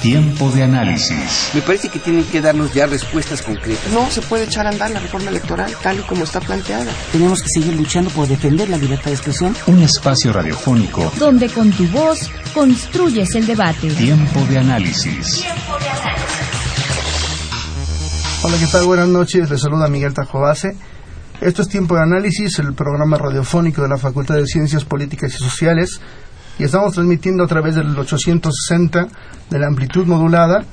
Tiempo de análisis. Me parece que tienen que darnos ya respuestas concretas. No se puede echar a andar la reforma electoral tal y como está planteada. Tenemos que seguir luchando por defender la libertad de expresión. Un espacio radiofónico donde con tu voz construyes el debate. Tiempo de análisis. Tiempo de análisis. Hola, ¿qué tal? Buenas noches. Les saluda Miguel Tajobase. Esto es Tiempo de Análisis, el programa radiofónico de la Facultad de Ciencias Políticas y Sociales y estamos transmitiendo a través del 860 de la amplitud modulada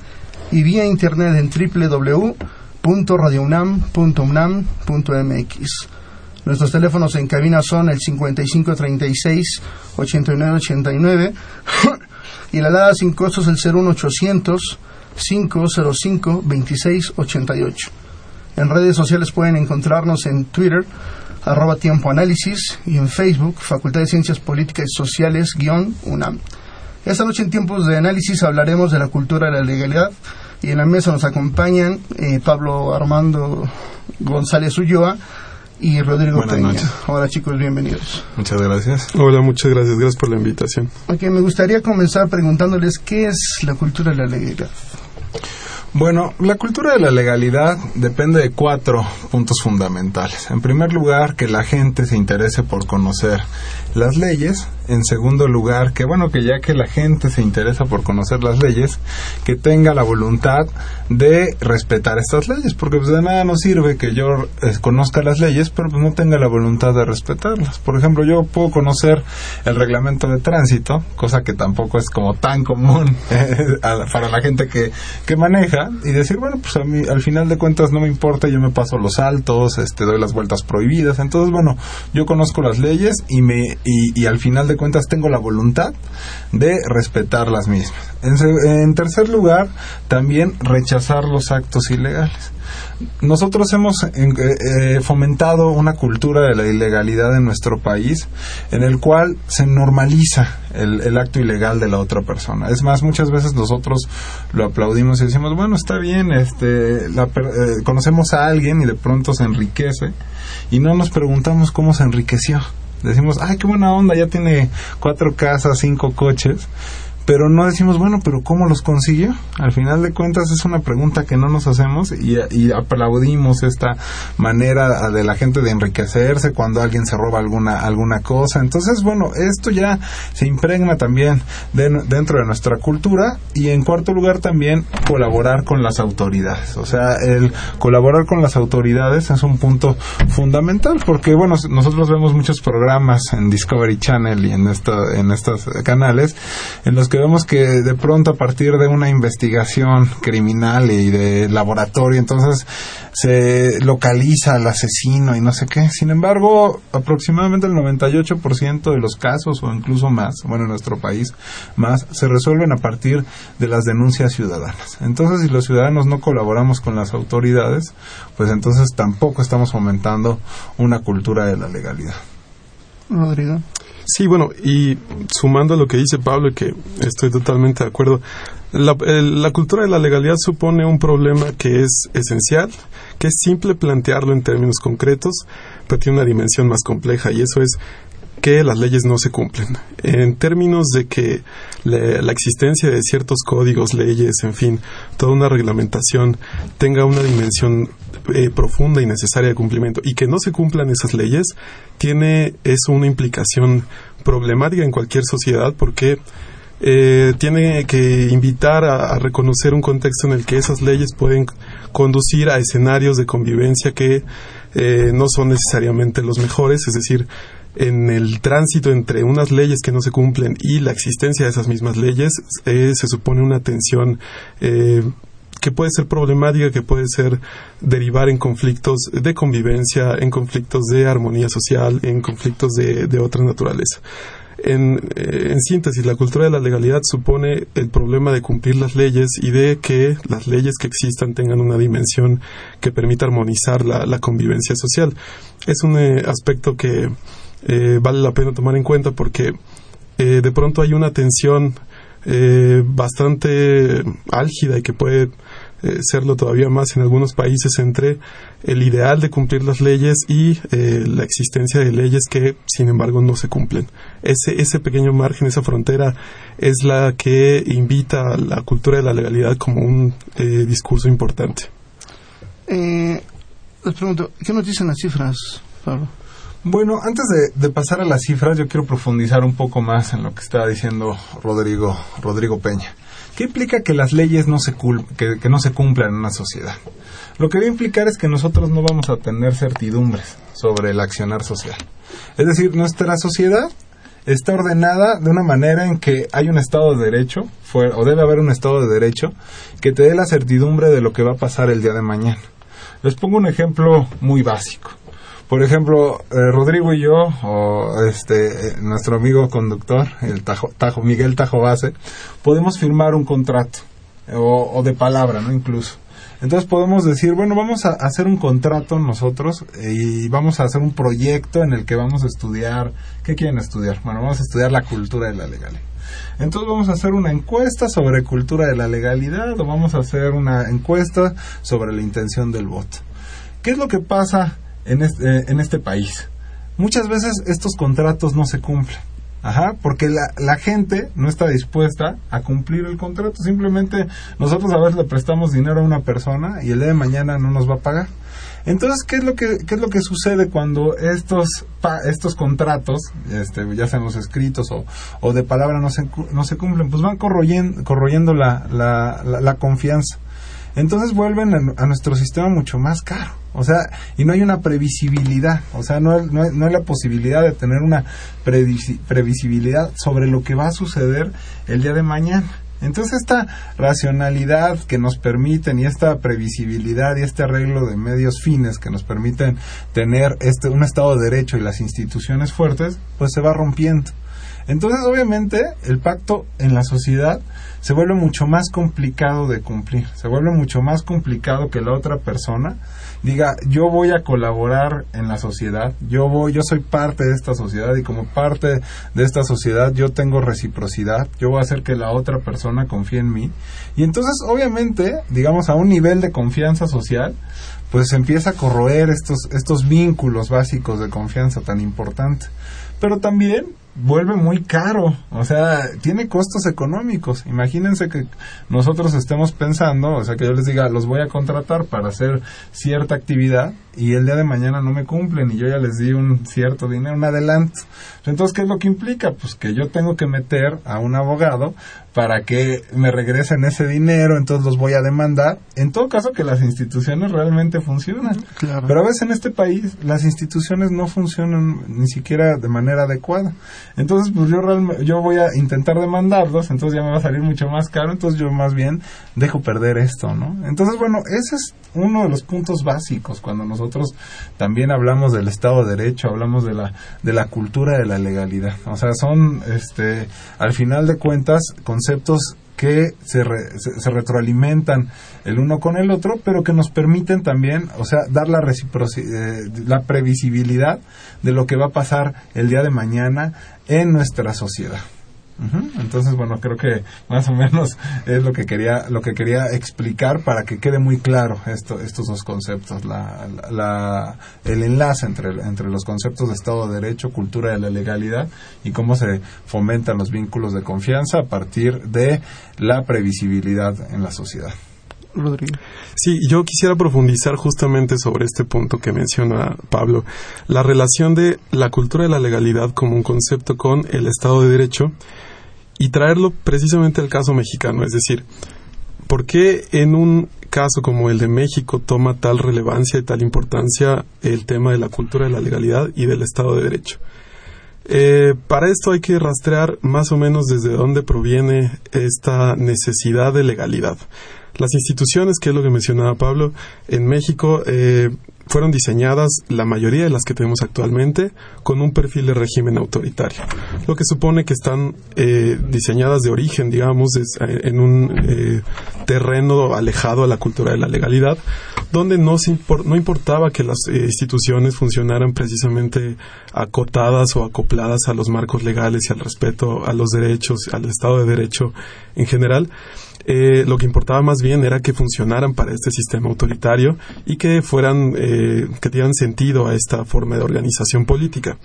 y vía internet en www.radiounam.unam.mx. Nuestros teléfonos en cabina son el 5536 8989 y la alada sin costos el 01800 505 2688. En redes sociales pueden encontrarnos en Twitter arroba tiempo análisis y en Facebook, Facultad de Ciencias Políticas y Sociales, guion UNAM. Esta noche en tiempos de análisis hablaremos de la cultura de la legalidad y en la mesa nos acompañan eh, Pablo Armando González Ulloa y Rodrigo Peña. Hola chicos, bienvenidos. Muchas gracias. Hola, muchas gracias. Gracias por la invitación. Ok, me gustaría comenzar preguntándoles qué es la cultura de la legalidad. Bueno, la cultura de la legalidad depende de cuatro puntos fundamentales. En primer lugar, que la gente se interese por conocer las leyes. En segundo lugar, que bueno, que ya que la gente se interesa por conocer las leyes, que tenga la voluntad de respetar estas leyes, porque pues de nada nos sirve que yo eh, conozca las leyes, pero pues no tenga la voluntad de respetarlas. Por ejemplo, yo puedo conocer el reglamento de tránsito, cosa que tampoco es como tan común eh, para la gente que, que maneja, y decir, bueno, pues a al final de cuentas no me importa, yo me paso los altos, este, doy las vueltas prohibidas, entonces bueno, yo conozco las leyes y me y, al final de cuentas tengo la voluntad de respetar las mismas. En, tercer lugar, también rechazar los actos ilegales. Nosotros hemos eh, fomentado una cultura de la ilegalidad en nuestro país en el cual se normaliza el, acto ilegal de la otra persona. Es más, muchas veces nosotros lo aplaudimos y decimos, bueno, está bien, este, eh, conocemos a alguien y de pronto se enriquece y no nos preguntamos cómo se enriqueció decimos, ay, qué buena onda, ya tiene cuatro casas, cinco coches, pero no decimos, bueno, pero ¿cómo los consiguió? Al final de cuentas es una pregunta que no nos hacemos y, aplaudimos esta manera de la gente de enriquecerse cuando alguien se roba alguna, alguna cosa. Entonces, bueno, esto ya se impregna también dentro de nuestra cultura y en cuarto lugar también colaborar con las autoridades. O sea, el colaborar con las autoridades es un punto fundamental porque, bueno, nosotros vemos muchos programas en Discovery Channel y en, en estos canales en los que vemos que de pronto a partir de una investigación criminal y de laboratorio, entonces se localiza al asesino y no sé qué. Sin embargo, aproximadamente el 98% de los casos, o incluso más, bueno, en nuestro país, más, se resuelven a partir de las denuncias ciudadanas. Entonces, si los ciudadanos no colaboramos con las autoridades, pues entonces tampoco estamos fomentando una cultura de la legalidad. Rodrigo. Sí, bueno, y sumando a lo que dice Pablo, que estoy totalmente de acuerdo, la, la, cultura de la legalidad supone un problema que es esencial, que es simple plantearlo en términos concretos, pero tiene una dimensión más compleja, y eso es que las leyes no se cumplen. En términos de que la, existencia de ciertos códigos, leyes, en fin, toda una reglamentación tenga una dimensión eh, profunda y necesaria de cumplimiento y que no se cumplan esas leyes, tiene eso una implicación problemática en cualquier sociedad porque eh, tiene que invitar a, reconocer un contexto en el que esas leyes pueden conducir a escenarios de convivencia que eh, no son necesariamente los mejores, es decir, en el tránsito entre unas leyes que no se cumplen y la existencia de esas mismas leyes eh, se supone una tensión eh, que puede ser problemática, que puede ser derivar en conflictos de convivencia, en conflictos de armonía social, en conflictos de, otra naturaleza. En, eh, en, síntesis, la cultura de la legalidad supone el problema de cumplir las leyes y de que las leyes que existan tengan una dimensión que permita armonizar la, la convivencia social. Es un aspecto que eh, vale la pena tomar en cuenta porque eh, de pronto hay una tensión eh, bastante álgida y que puede eh, serlo todavía más en algunos países entre el ideal de cumplir las leyes y eh, la existencia de leyes que, sin embargo, no se cumplen. Ese, ese pequeño margen, esa frontera, es la que invita a la cultura de la legalidad como un eh, discurso importante. Eh, les pregunto, ¿qué nos dicen las cifras, Pablo? Bueno, antes de, pasar a las cifras, yo quiero profundizar un poco más en lo que estaba diciendo Rodrigo, Rodrigo Peña. ¿Qué implica que las leyes no se, que, que no se cumplan en una sociedad? Lo que va a implicar es que nosotros no vamos a tener certidumbres sobre el accionar social. Es decir, nuestra sociedad está ordenada de una manera en que hay un Estado de Derecho, o debe haber un Estado de Derecho, que te dé la certidumbre de lo que va a pasar el día de mañana. Les pongo un ejemplo muy básico. Por ejemplo, eh, Rodrigo y yo, o este, eh, nuestro amigo conductor, el Tajo, Miguel Tajo Base, podemos firmar un contrato, o, o de palabra, ¿no? Incluso. Entonces podemos decir, bueno, vamos a hacer un contrato nosotros y vamos a hacer un proyecto en el que vamos a estudiar, ¿qué quieren estudiar? Bueno, vamos a estudiar la cultura de la legalidad. Entonces vamos a hacer una encuesta sobre cultura de la legalidad o vamos a hacer una encuesta sobre la intención del voto. ¿Qué es lo que pasa en este, en este país? Muchas veces estos contratos no se cumplen. Ajá, porque la, la, gente no está dispuesta a cumplir el contrato. Simplemente nosotros a veces le prestamos dinero a una persona y el día de mañana no nos va a pagar. Entonces, ¿qué es lo que, qué es lo que sucede cuando estos, pa, estos contratos, este, ya sean los escritos o, o de palabra, no se, no se cumplen? Pues van corroyendo, corroyendo la, la, la, la confianza. Entonces vuelven a, nuestro sistema mucho más caro. O sea, y no hay una previsibilidad, o sea, no, no, no hay la posibilidad de tener una previsibilidad sobre lo que va a suceder el día de mañana. Entonces esta racionalidad que nos permiten y esta previsibilidad y este arreglo de medios fines que nos permiten tener este un Estado de Derecho y las instituciones fuertes, pues se va rompiendo. Entonces, obviamente, el pacto en la sociedad se vuelve mucho más complicado de cumplir, se vuelve mucho más complicado que la otra persona diga yo voy a colaborar en la sociedad, yo voy, yo soy parte de esta sociedad y como parte de esta sociedad yo tengo reciprocidad, yo voy a hacer que la otra persona confíe en mí y entonces obviamente, digamos a un nivel de confianza social, pues empieza a corroer estos estos vínculos básicos de confianza tan importante. Pero también vuelve muy caro, o sea, tiene costos económicos. Imagínense que nosotros estemos pensando, o sea, que yo les diga, los voy a contratar para hacer cierta actividad y el día de mañana no me cumplen y yo ya les di un cierto dinero, un adelanto. Entonces, ¿qué es lo que implica? Pues que yo tengo que meter a un abogado para que me regresen ese dinero, entonces los voy a demandar. En todo caso, que las instituciones realmente funcionan. Claro. Pero a veces en este país las instituciones no funcionan ni siquiera de manera adecuada. Entonces, pues yo, realmente, yo voy a intentar demandarlos, entonces ya me va a salir mucho más caro, entonces yo más bien dejo perder esto, ¿no? Entonces, bueno, ese es uno de los puntos básicos cuando nosotros también hablamos del Estado de Derecho, hablamos de la, de la cultura de la legalidad. O sea, son, este, al final de cuentas, conceptos que se, re, se, se, retroalimentan el uno con el otro, pero que nos permiten también, o sea, dar la eh, la previsibilidad de lo que va a pasar el día de mañana en nuestra sociedad. Uh -huh. Entonces, bueno, creo que más o menos es lo que quería lo que quería explicar para que quede muy claro esto, estos dos conceptos, la, la, el enlace entre, entre los conceptos de Estado de Derecho, cultura de la legalidad y cómo se fomentan los vínculos de confianza a partir de la previsibilidad en la sociedad. Rodrigo. Sí, yo quisiera profundizar justamente sobre este punto que menciona Pablo, la relación de la cultura de la legalidad como un concepto con el Estado de Derecho y traerlo precisamente al caso mexicano, es decir, ¿por qué en un caso como el de México toma tal relevancia y tal importancia el tema de la cultura de la legalidad y del Estado de Derecho? Eh, para esto hay que rastrear más o menos desde dónde proviene esta necesidad de legalidad. Las instituciones, que es lo que mencionaba Pablo, en México eh, fueron diseñadas, la mayoría de las que tenemos actualmente, con un perfil de régimen autoritario, lo que supone que están eh, diseñadas de origen, digamos, es, en un eh, terreno alejado a la cultura de la legalidad, donde no, se no importaba que las eh, instituciones funcionaran precisamente acotadas o acopladas a los marcos legales y al respeto a los derechos, al Estado de Derecho en general, eh, lo que importaba más bien era que funcionaran para este sistema autoritario y que fueran, eh, que dieran sentido a esta forma de organización política.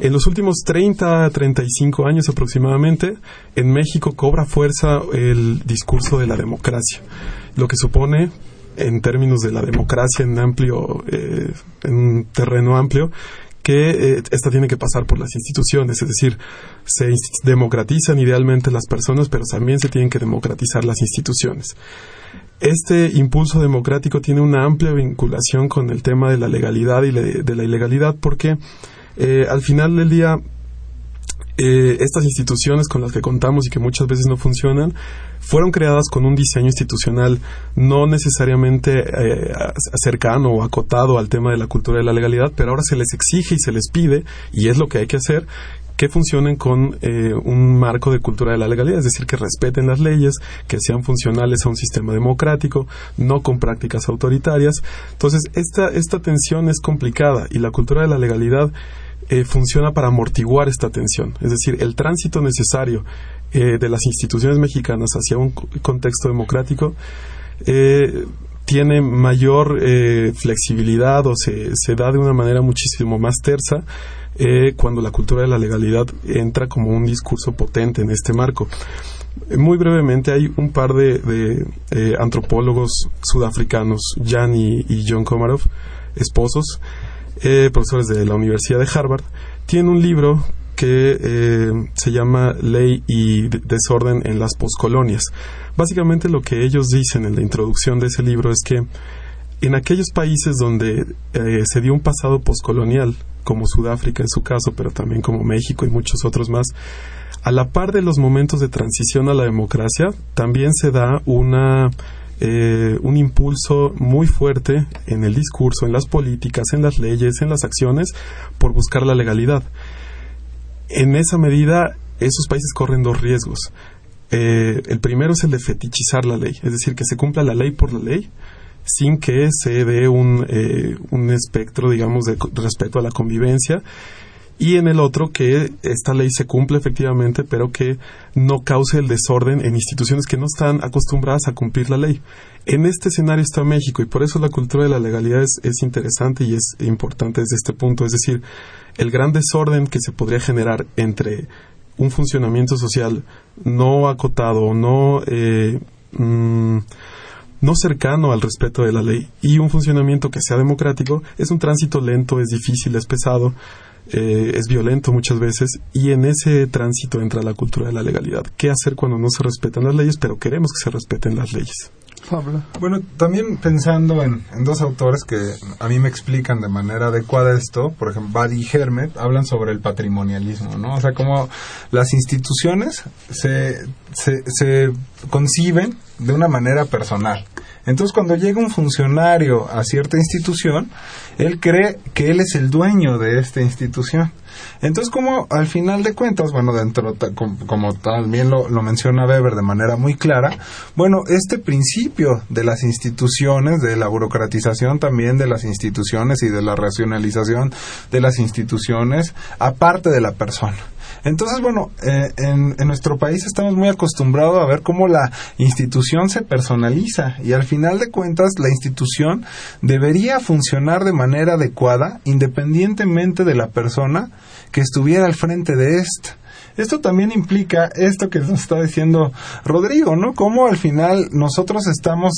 En los últimos 30, 35 años aproximadamente, en México cobra fuerza el discurso de la democracia, lo que supone en términos de la democracia en amplio, eh, en un terreno amplio, que eh, esta tiene que pasar por las instituciones, es decir, se democratizan idealmente las personas, pero también se tienen que democratizar las instituciones. Este impulso democrático tiene una amplia vinculación con el tema de la legalidad y de la ilegalidad porque eh, al final del día eh, estas instituciones con las que contamos y que muchas veces no funcionan fueron creadas con un diseño institucional no necesariamente eh, cercano o acotado al tema de la cultura de la legalidad, pero ahora se les exige y se les pide, y es lo que hay que hacer, que funcionen con eh, un marco de cultura de la legalidad, es decir, que respeten las leyes, que sean funcionales a un sistema democrático, no con prácticas autoritarias. Entonces, esta, esta tensión es complicada y la cultura de la legalidad eh, funciona para amortiguar esta tensión. Es decir, el tránsito necesario eh, de las instituciones mexicanas hacia un contexto democrático eh, tiene mayor flexibilidad o se, se, da de una manera muchísimo más tersa cuando la cultura de la legalidad entra como un discurso potente en este marco. Muy brevemente, hay un par de, antropólogos sudafricanos, Jan y, y John Komarov, esposos, eh, profesores de la Universidad de Harvard, tienen un libro que eh, se llama Ley y Desorden en las Postcolonias. Básicamente lo que ellos dicen en la introducción de ese libro es que en aquellos países donde eh, se dio un pasado postcolonial, como Sudáfrica en su caso, pero también como México y muchos otros más, a la par de los momentos de transición a la democracia, también se da una eh, un impulso muy fuerte en el discurso, en las políticas, en las leyes, en las acciones, por buscar la legalidad. En esa medida, esos países corren dos riesgos. Eh, el primero es el de fetichizar la ley, es decir, que se cumpla la ley por la ley, sin que se dé un, eh, un espectro, digamos, de respeto a la convivencia y en el otro que esta ley se cumple efectivamente, pero que no cause el desorden en instituciones que no están acostumbradas a cumplir la ley. En este escenario está México y por eso la cultura de la legalidad es, interesante y es importante desde este punto. Es decir, el gran desorden que se podría generar entre un funcionamiento social no acotado, no, eh, mm, no cercano al respeto de la ley y un funcionamiento que sea democrático es un tránsito lento, es difícil, es pesado eh, es violento muchas veces y en ese tránsito entra la cultura de la legalidad. ¿Qué hacer cuando no se respetan las leyes, pero queremos que se respeten las leyes? Bueno, también pensando en, dos autores que a mí me explican de manera adecuada esto, por ejemplo, Buddy y Hermet, hablan sobre el patrimonialismo, ¿no? O sea, cómo las instituciones se, se, se conciben de una manera personal. Entonces, cuando llega un funcionario a cierta institución, él cree que él es el dueño de esta institución. Entonces, como al final de cuentas, bueno, dentro, como, también lo, lo, menciona Weber de manera muy clara, bueno, este principio de las instituciones, de la burocratización también de las instituciones y de la racionalización de las instituciones, aparte de la persona. Entonces, bueno, eh, en, nuestro país estamos muy acostumbrados a ver cómo la institución se personaliza y al final de cuentas la institución debería funcionar de manera adecuada independientemente de la persona que estuviera al frente de esta. Esto también implica esto que nos está diciendo Rodrigo, ¿no? Cómo al final nosotros estamos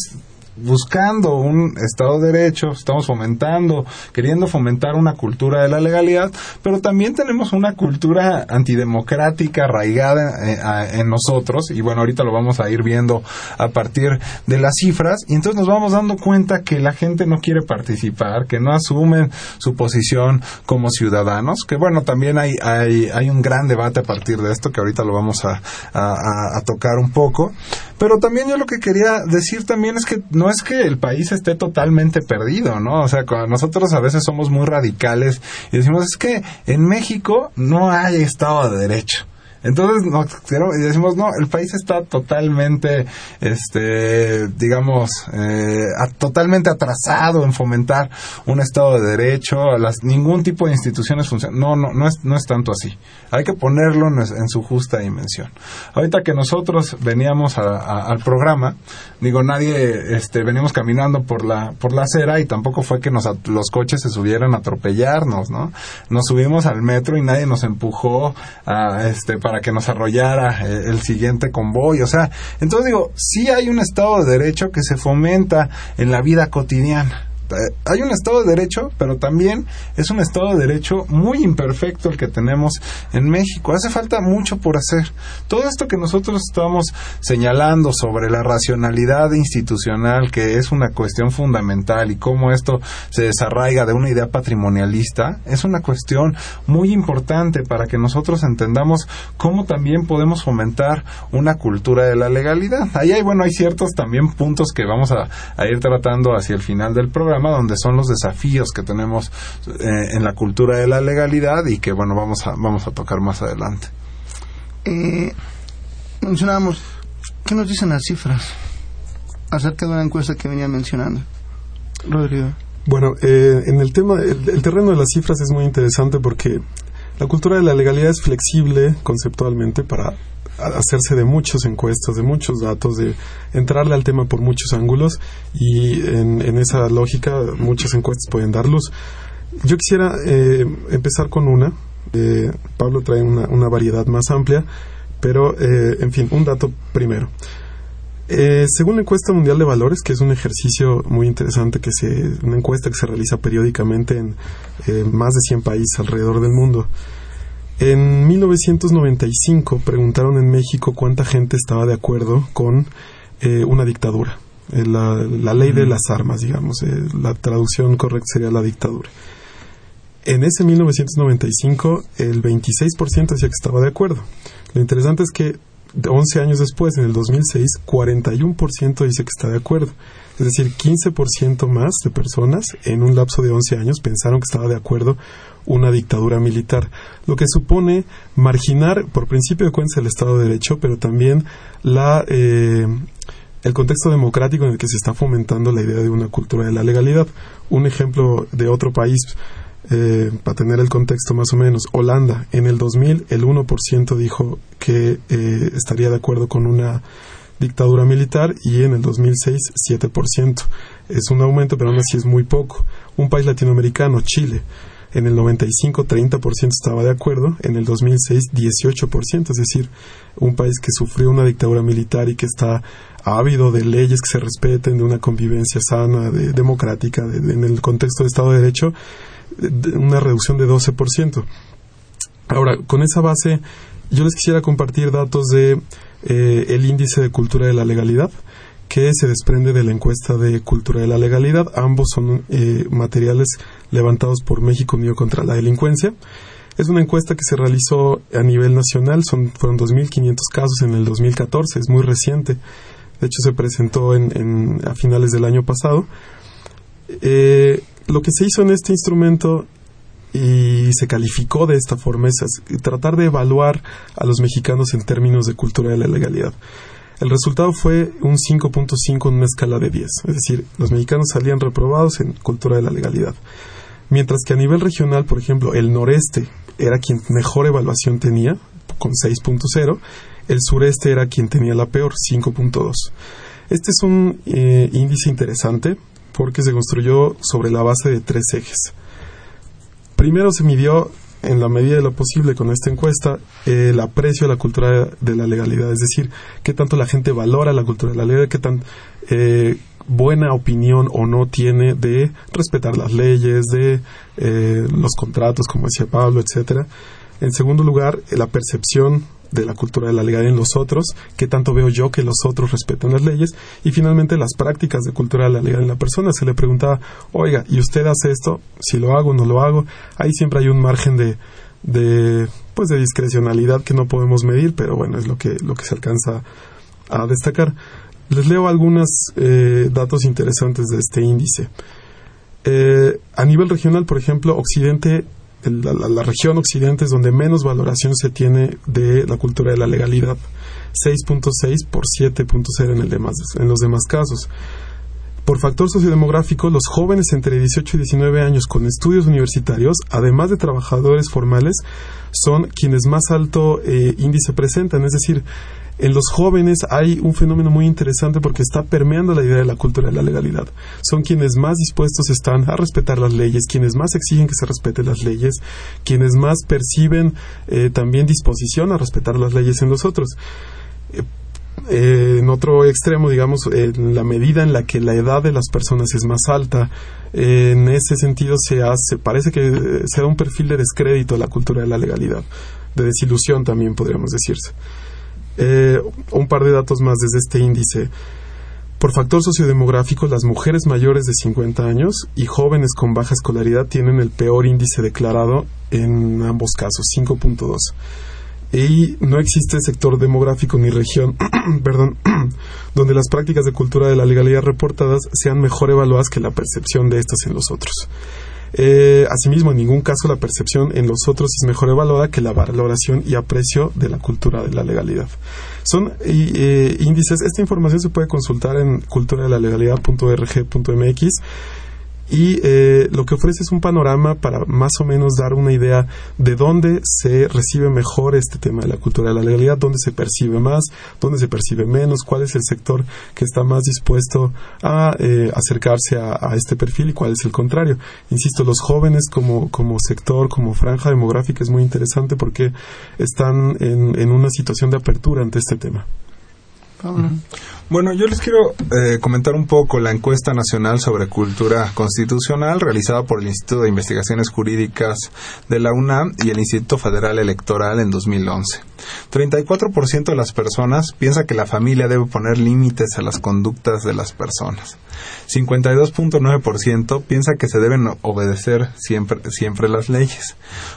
buscando un Estado de Derecho, estamos fomentando, queriendo fomentar una cultura de la legalidad, pero también tenemos una cultura antidemocrática arraigada eh, en nosotros, y bueno, ahorita lo vamos a ir viendo a partir de las cifras, y entonces nos vamos dando cuenta que la gente no quiere participar, que no asumen su posición como ciudadanos, que bueno, también hay, hay, hay un gran debate a partir de esto, que ahorita lo vamos a, a tocar un poco, pero también yo lo que quería decir también es que no es que el país esté totalmente perdido, ¿no? O sea, nosotros a veces somos muy radicales y decimos, es que en México no hay Estado de Derecho. Entonces decimos, no, el país está totalmente, este, digamos, eh, totalmente atrasado en fomentar un Estado de Derecho, las, ningún tipo de instituciones funcionan. No, no, no es, no es tanto así. Hay que ponerlo en, su justa dimensión. Ahorita que nosotros veníamos al programa, digo, nadie, este, veníamos caminando por la, por la acera y tampoco fue que nos, los coches se subieran a atropellarnos, ¿no? Nos subimos al metro y nadie nos empujó a, este, para que nos arrollara eh, el siguiente convoy. O sea, entonces digo, sí hay un Estado de Derecho que se fomenta en la vida cotidiana hay un Estado de Derecho, pero también es un Estado de Derecho muy imperfecto el que tenemos en México. Hace falta mucho por hacer. Todo esto que nosotros estamos señalando sobre la racionalidad institucional, que es una cuestión fundamental, y cómo esto se desarraiga de una idea patrimonialista, es una cuestión muy importante para que nosotros entendamos cómo también podemos fomentar una cultura de la legalidad. Ahí hay, bueno, hay ciertos también puntos que vamos a ir tratando hacia el final del programa donde son los desafíos que tenemos eh, en la cultura de la legalidad y que bueno vamos a vamos a tocar más adelante. Eh, mencionábamos qué nos dicen las cifras acerca de una encuesta que venía mencionando, Rodrigo. Bueno, eh, en el tema, el, terreno de las cifras es muy interesante porque la cultura de la legalidad es flexible conceptualmente para hacerse de muchas encuestas, de muchos datos, de entrarle al tema por muchos ángulos y en, esa lógica muchas encuestas pueden dar luz. Yo quisiera eh, empezar con una. Eh, Pablo trae una, variedad más amplia, pero eh, en fin, un dato primero. según la encuesta mundial de valores, que es un ejercicio muy interesante, que se, una encuesta que se realiza periódicamente en más de 100 países alrededor del mundo, en 1995 preguntaron en México cuánta gente estaba de acuerdo con eh, una dictadura, eh, la, ley de las armas, digamos, eh, la traducción correcta sería la dictadura. En ese 1995 el 26% decía que estaba de acuerdo. Lo interesante es que 11 años después, en el 2006, 41% dice que está de acuerdo. Es decir, 15% más de personas en un lapso de 11 años pensaron que estaba de acuerdo una dictadura militar, lo que supone marginar, por principio de cuentas, el Estado de Derecho, pero también la, eh, el contexto democrático en el que se está fomentando la idea de una cultura de la legalidad. Un ejemplo de otro país, eh, para tener el contexto más o menos, Holanda, en el 2000 el 1% dijo que eh, estaría de acuerdo con una dictadura militar y en el 2006 7%. Es un aumento, pero aún así es muy poco. Un país latinoamericano, Chile, en el 95 30% estaba de acuerdo, en el 2006 18%, es decir, un país que sufrió una dictadura militar y que está ávido de leyes que se respeten, de una convivencia sana, de, democrática, en el contexto de Estado de Derecho, una reducción de 12%. Ahora, con esa base, yo les quisiera compartir datos de eh, el índice de cultura de la legalidad que se desprende de la encuesta de cultura de la legalidad. Ambos son eh, materiales levantados por México Unido contra la Delincuencia. Es una encuesta que se realizó a nivel nacional, son, fueron 2.500 casos en el 2014, es muy reciente. De hecho, se presentó en, a finales del año pasado. Eh, lo que se hizo en este instrumento y se calificó de esta forma es tratar de evaluar a los mexicanos en términos de cultura de la legalidad. El resultado fue un 5.5 en una escala de 10, es decir, los mexicanos salían reprobados en cultura de la legalidad. Mientras que a nivel regional, por ejemplo, el noreste era quien mejor evaluación tenía, con 6.0, el sureste era quien tenía la peor, 5.2. Este es un eh, índice interesante porque se construyó sobre la base de tres ejes. Primero se midió en la medida de lo posible con esta encuesta el aprecio a la cultura de la legalidad, es decir, qué tanto la gente valora la cultura de la legalidad, qué tan eh, buena opinión o no tiene de respetar las leyes, de eh, los contratos, como decía Pablo, etcétera. En segundo lugar, la percepción de la cultura de la legalidad en los otros, qué tanto veo yo que los otros respetan las leyes, y finalmente las prácticas de cultura de la legalidad en la persona. Se le preguntaba, oiga, ¿y usted hace esto? Si lo hago, no lo hago. Ahí siempre hay un margen de, de, pues de discrecionalidad que no podemos medir, pero bueno, es lo que, lo que se alcanza a destacar. Les leo algunos eh, datos interesantes de este índice. Eh, a nivel regional, por ejemplo, Occidente la, región occidente es donde menos valoración se tiene de la cultura de la legalidad. 6.6 por 7.0 en, el demás, en los demás casos. Por factor sociodemográfico, los jóvenes entre 18 y 19 años con estudios universitarios, además de trabajadores formales, son quienes más alto eh, índice presentan. Es decir, en los jóvenes hay un fenómeno muy interesante porque está permeando la idea de la cultura de la legalidad. Son quienes más dispuestos están a respetar las leyes, quienes más exigen que se respeten las leyes, quienes más perciben eh, también disposición a respetar las leyes en los otros. Eh, en otro extremo, digamos, en la medida en la que la edad de las personas es más alta, en ese sentido se hace, parece que se da un perfil de descrédito a la cultura de la legalidad, de desilusión también podríamos decirse. Eh, un par de datos más desde este índice. Por factor sociodemográfico, las mujeres mayores de 50 años y jóvenes con baja escolaridad tienen el peor índice declarado en ambos casos, 5.2. Y no existe sector demográfico ni región, perdón, donde las prácticas de cultura de la legalidad reportadas sean mejor evaluadas que la percepción de estas en los otros. Eh, asimismo, en ningún caso la percepción en los otros es mejor evaluada que la valoración y aprecio de la cultura de la legalidad. Son eh, índices, esta información se puede consultar en culturadelegalidad.org.mx y eh, lo que ofrece es un panorama para más o menos dar una idea de dónde se recibe mejor este tema de la cultura de la legalidad, dónde se percibe más, dónde se percibe menos, cuál es el sector que está más dispuesto a eh, acercarse a, este perfil y cuál es el contrario. Insisto, los jóvenes como, como sector, como franja demográfica es muy interesante porque están en, en una situación de apertura ante este tema. Bueno, yo les quiero eh, comentar un poco la encuesta nacional sobre cultura constitucional realizada por el Instituto de Investigaciones Jurídicas de la UNAM y el Instituto Federal Electoral en 2011. 34% de las personas piensa que la familia debe poner límites a las conductas de las personas. 52.9% piensa que se deben obedecer siempre, siempre las leyes.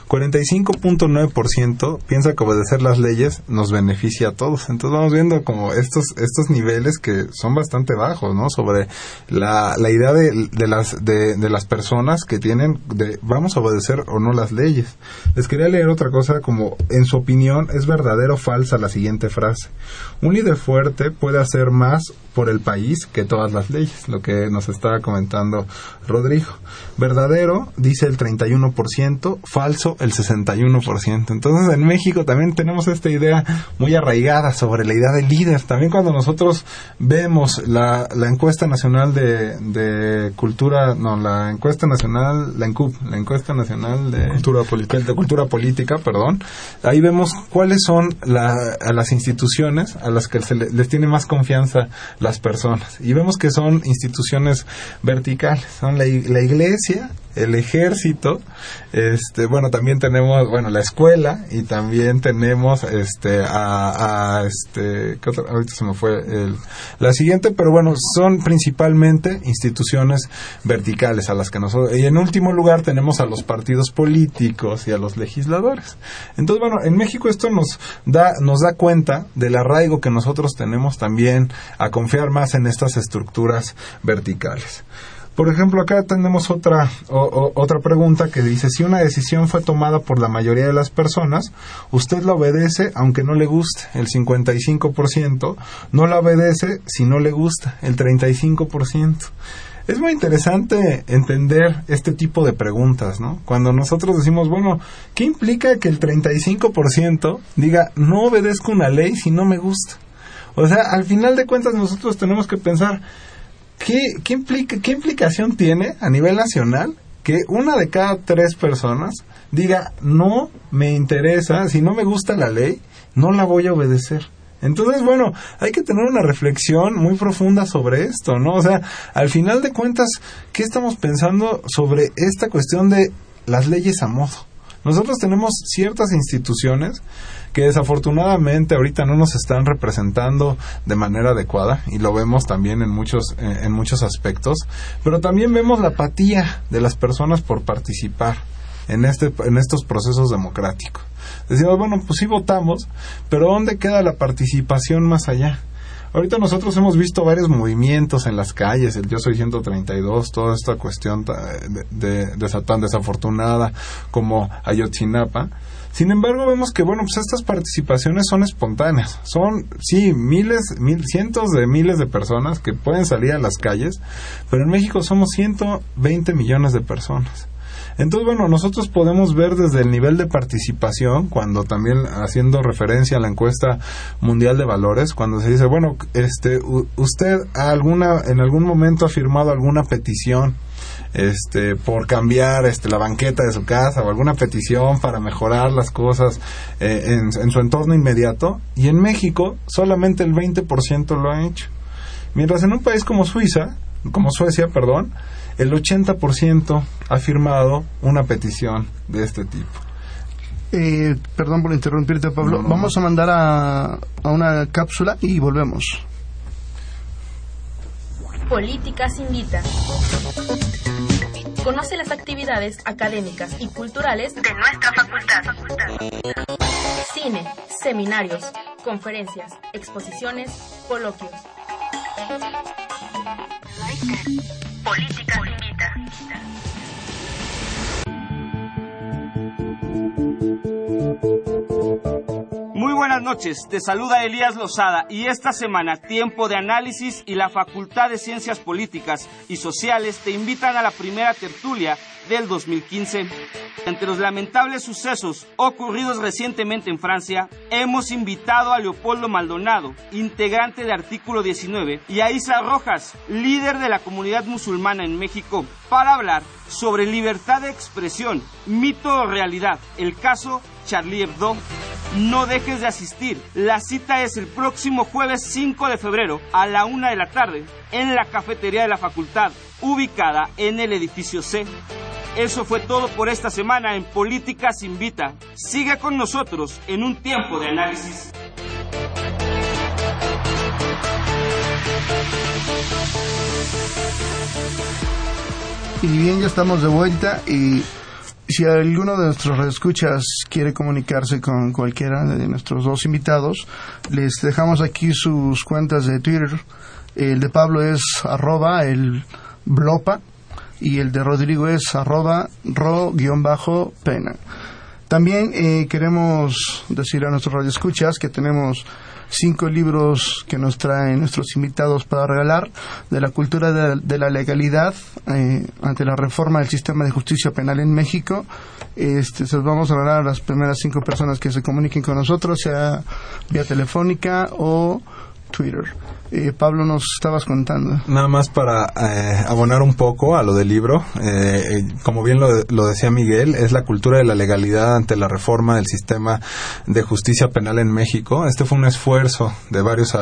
45.9% piensa que obedecer las leyes nos beneficia a todos. Entonces vamos viendo como estos, estos niveles que son bastante bajos, ¿no? Sobre la, la idea de, de las, de, de, las personas que tienen de vamos a obedecer o no las leyes. Les quería leer otra cosa como, en su opinión, ¿es verdadero o falsa la siguiente frase? Un líder fuerte puede hacer más por el país que todas las leyes, lo que nos estaba comentando Rodrigo. Verdadero, dice el 31%, falso el 61%. Entonces en México también tenemos esta idea muy arraigada sobre la idea del líder. También cuando nosotros vemos la, la encuesta nacional de, de, cultura, no, la encuesta nacional, la ENCUP, la encuesta nacional de cultura política, de cultura política perdón, ahí vemos cuáles son la, a las instituciones a las que se les tiene más confianza las personas. Y vemos que son instituciones verticales, son la, la iglesia, el ejército, este, bueno, también tenemos, bueno, la escuela y también tenemos, este, a, este, ¿qué otra? ahorita se me fue el, la siguiente, pero bueno, son principalmente instituciones verticales a las que nosotros, y en último lugar tenemos a los partidos políticos y a los legisladores. Entonces, bueno, en México esto nos da, nos da cuenta del arraigo que nosotros tenemos también a confiar más en estas estructuras verticales. Por ejemplo, acá tenemos otra, otra pregunta que dice, si una decisión fue tomada por la mayoría de las personas, usted la obedece aunque no le guste, el 55%, no la obedece si no le gusta, el 35%. Es muy interesante entender este tipo de preguntas, ¿no? Cuando nosotros decimos, bueno, ¿qué implica que el 35% diga, no obedezco una ley si no me gusta? O sea, al final de cuentas nosotros tenemos que pensar, ¿qué, qué, implica, ¿qué implicación tiene a nivel nacional que una de cada tres personas diga, no me interesa, si no me gusta la ley, no la voy a obedecer? Entonces, bueno, hay que tener una reflexión muy profunda sobre esto, ¿no? O sea, al final de cuentas, ¿qué estamos pensando sobre esta cuestión de las leyes a modo? Nosotros tenemos ciertas instituciones que desafortunadamente ahorita no nos están representando de manera adecuada y lo vemos también en muchos eh, en muchos aspectos, pero también vemos la apatía de las personas por participar en este en estos procesos democráticos. Decimos, bueno, pues sí votamos, pero ¿dónde queda la participación más allá? Ahorita nosotros hemos visto varios movimientos en las calles, el Yo Soy 132, toda esta cuestión de, de, tan desafortunada como Ayotzinapa. Sin embargo, vemos que, bueno, pues estas participaciones son espontáneas. Son, sí, miles, mil, cientos de miles de personas que pueden salir a las calles, pero en México somos 120 millones de personas. Entonces, bueno, nosotros podemos ver desde el nivel de participación, cuando también haciendo referencia a la encuesta mundial de valores, cuando se dice, bueno, este, usted alguna, en algún momento ha firmado alguna petición este por cambiar este la banqueta de su casa o alguna petición para mejorar las cosas eh, en, en, su entorno inmediato y en México solamente el 20% lo ha hecho. Mientras en un país como Suiza como Suecia perdón el 80% ha firmado una petición de este tipo. Eh, perdón por interrumpirte, Pablo. Vamos a mandar a, a una cápsula y volvemos. Políticas Invita. Conoce las actividades académicas y culturales de nuestra facultad. Cine, seminarios, conferencias, exposiciones, coloquios. Política Invita. Muy buenas noches, te saluda Elías Lozada y esta semana Tiempo de Análisis y la Facultad de Ciencias Políticas y Sociales te invitan a la primera tertulia del 2015. Entre los lamentables sucesos ocurridos recientemente en Francia, hemos invitado a Leopoldo Maldonado, integrante de Artículo 19, y a Isa Rojas, líder de la comunidad musulmana en México, para hablar sobre libertad de expresión, mito o realidad, el caso Charlie Hebdo. No dejes de asistir. La cita es el próximo jueves 5 de febrero a la una de la tarde en la cafetería de la facultad, ubicada en el edificio C. Eso fue todo por esta semana en Políticas Invita. Siga con nosotros en un tiempo de análisis. Y bien, ya estamos de vuelta y si alguno de nuestros escuchas quiere comunicarse con cualquiera de nuestros dos invitados, les dejamos aquí sus cuentas de Twitter. El de Pablo es arroba el blopa y el de Rodrigo es arroba ro-pena. También eh, queremos decir a nuestros radioescuchas que tenemos cinco libros que nos traen nuestros invitados para regalar de la cultura de, la legalidad eh, ante la reforma del sistema de justicia penal en México. Este, se los vamos a regalar a las primeras cinco personas que se comuniquen con nosotros, sea vía telefónica o Twitter. Eh, Pablo, nos estabas contando. Nada más para eh, abonar un poco a lo del libro. Eh, como bien lo, decía Miguel, es la cultura de la legalidad ante la reforma del sistema de justicia penal en México. Este fue un esfuerzo de varios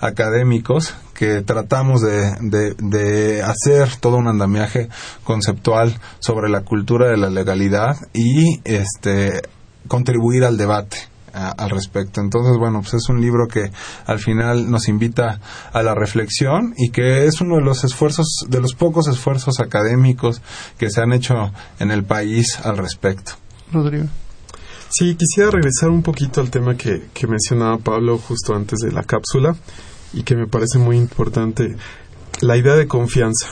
académicos que tratamos de, de, hacer todo un andamiaje conceptual sobre la cultura de la legalidad y este contribuir al debate al respecto. Entonces, bueno, pues es un libro que al final nos invita a la reflexión y que es uno de los esfuerzos, de los pocos esfuerzos académicos que se han hecho en el país al respecto. Rodrigo. Sí, quisiera regresar un poquito al tema que, que mencionaba Pablo justo antes de la cápsula y que me parece muy importante, la idea de confianza.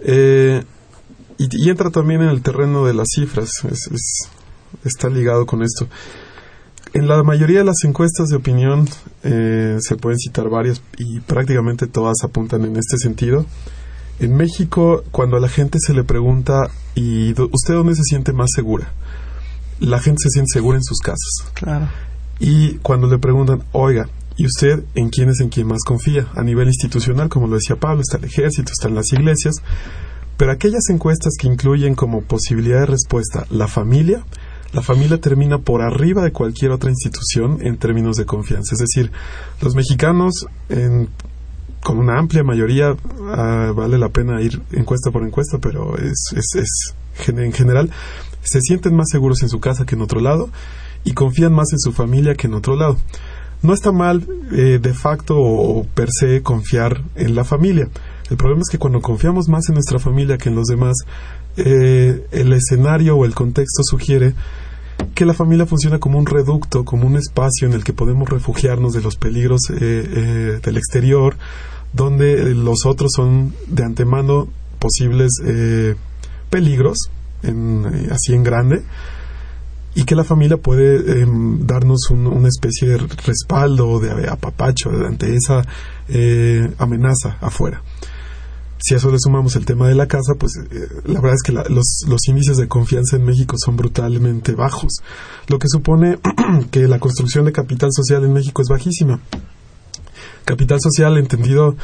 Eh, y, entra también en el terreno de las cifras, está ligado con esto. En la mayoría de las encuestas de opinión eh, se pueden citar varias y prácticamente todas apuntan en este sentido. En México, cuando a la gente se le pregunta, ¿y usted dónde se siente más segura? La gente se siente segura en sus casas. Claro. Y cuando le preguntan, oiga, ¿y usted en quién es en quién más confía? A nivel institucional, como lo decía Pablo, está el ejército, están las iglesias. Pero aquellas encuestas que incluyen como posibilidad de respuesta la familia, la familia termina por arriba de cualquier otra institución en términos de confianza. Es decir, los mexicanos, con una amplia mayoría, ah, vale la pena ir encuesta por encuesta, pero es, es, en general, se sienten más seguros en su casa que en otro lado y confían más en su familia que en otro lado. No está mal eh, de facto o per se confiar en la familia. El problema es que cuando confiamos más en nuestra familia que en los demás, eh, el escenario o el contexto sugiere que la familia funciona como un reducto, como un espacio en el que podemos refugiarnos de los peligros eh, eh, del exterior, donde los otros son de antemano posibles eh, peligros, en, así en grande, y que la familia puede em, darnos una especie de respaldo, de apapacho ante esa amenaza afuera. Si a eso le sumamos el tema de la casa, pues eh, la verdad es que los, los índices de confianza en México son brutalmente bajos, lo que supone que la construcción de capital social en México es bajísima. Capital social entendido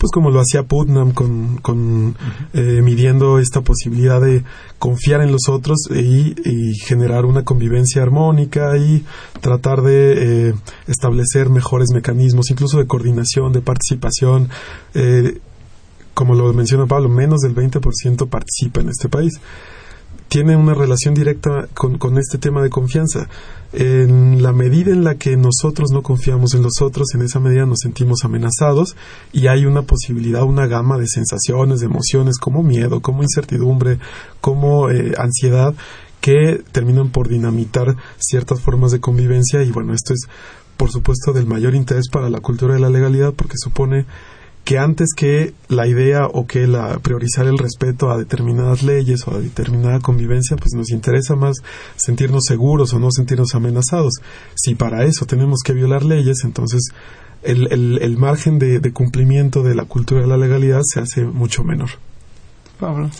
pues como lo hacía Putnam con, con eh, midiendo esta posibilidad de confiar en los otros y, generar una convivencia armónica y tratar de eh, establecer mejores mecanismos, incluso de coordinación, de participación, eh, como lo menciona Pablo, menos del 20% participa en este país. Tiene una relación directa con, este tema de confianza. En la medida en la que nosotros no confiamos en los otros, en esa medida nos sentimos amenazados y hay una posibilidad, una gama de sensaciones, de emociones como miedo, como incertidumbre, como eh, ansiedad, que terminan por dinamitar ciertas formas de convivencia y bueno, esto es por supuesto del mayor interés para la cultura de la legalidad porque supone que antes que la idea o que la priorizar el respeto a determinadas leyes o a determinada convivencia, pues nos interesa más sentirnos seguros o no sentirnos amenazados. Si para eso tenemos que violar leyes, entonces el, el, margen de, de, cumplimiento de la cultura de la legalidad se hace mucho menor. Pablo.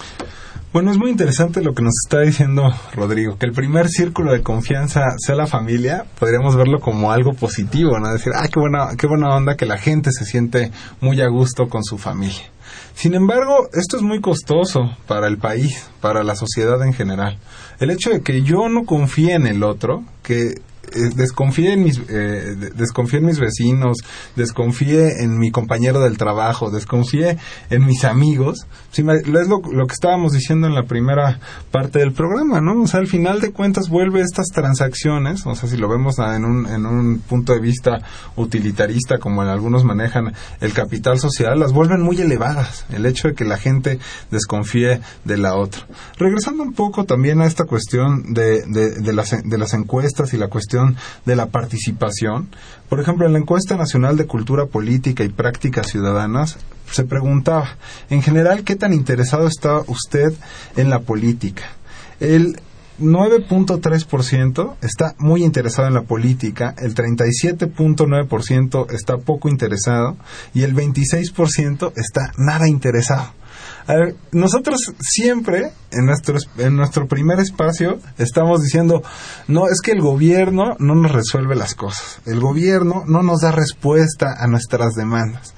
Bueno, es muy interesante lo que nos está diciendo Rodrigo, que el primer círculo de confianza sea la familia, podríamos verlo como algo positivo, ¿no? Decir, ah, qué buena, qué buena onda que la gente se siente muy a gusto con su familia. Sin embargo, esto es muy costoso para el país, para la sociedad en general. El hecho de que yo no confíe en el otro, que eh, desconfíe en mis eh, en mis vecinos desconfíe en mi compañero del trabajo desconfíe en mis amigos. Es lo, que estábamos diciendo en la primera parte del programa no o sea al final de cuentas vuelve estas transacciones o sea si lo vemos en un en un punto de vista utilitarista como en algunos manejan el capital social las vuelven muy elevadas el hecho de que la gente desconfíe de la otra. Regresando un poco también a esta cuestión de, de, las, de las encuestas y la cuestión de la participación. Por ejemplo, en la encuesta nacional de cultura política y prácticas ciudadanas se preguntaba, en general, ¿qué tan interesado está usted en la política? El 9.3% está muy interesado en la política, el 37.9% está poco interesado y el 26% está nada interesado. A ver, nosotros siempre en nuestro, en nuestro primer espacio estamos diciendo, no, es que el gobierno no nos resuelve las cosas, el gobierno no nos da respuesta a nuestras demandas.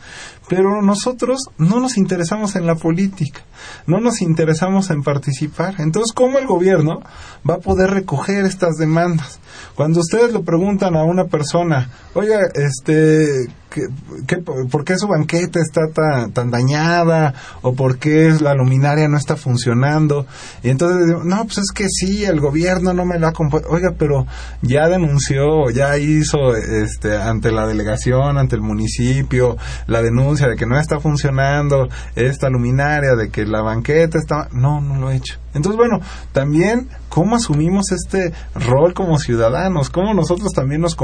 Pero nosotros no nos interesamos en la política, no nos interesamos en participar. Entonces, ¿cómo el gobierno va a poder recoger estas demandas? Cuando ustedes le preguntan a una persona, oiga, este, por qué su banqueta está tan, dañada? ¿O por qué la luminaria no está funcionando? Y entonces no, pues es que sí, el gobierno no me lo ha compuesto. Oiga, pero ya denunció, ya hizo este, ante la delegación, ante el municipio, la denuncia de que no está funcionando esta luminaria, de que la banqueta está... No, no lo he hecho. Entonces, bueno, también cómo asumimos este rol como ciudadanos, cómo nosotros también nos,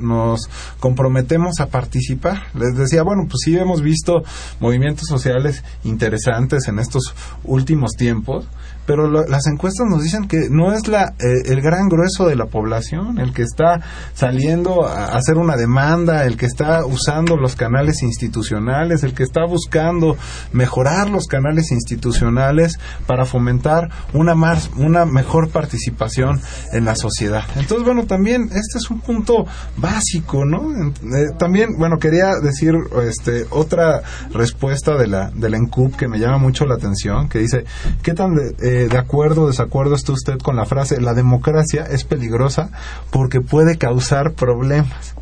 nos comprometemos a participar. Les decía, bueno, pues sí hemos visto movimientos sociales interesantes en estos últimos tiempos, pero las encuestas nos dicen que no es la, eh, el gran grueso de la población el que está saliendo a hacer una demanda, el que está usando los canales institucionales, el que está buscando mejorar los canales institucionales para fomentar una más, una mejor participación en la sociedad. Entonces, bueno, también este es un punto básico, ¿no? Eh, también, bueno, quería decir este otra respuesta de la de la ENCUP que me llama mucho la atención, que dice, ¿qué tan de, eh, de acuerdo o desacuerdo está usted con la frase la democracia es peligrosa porque puede causar problemas.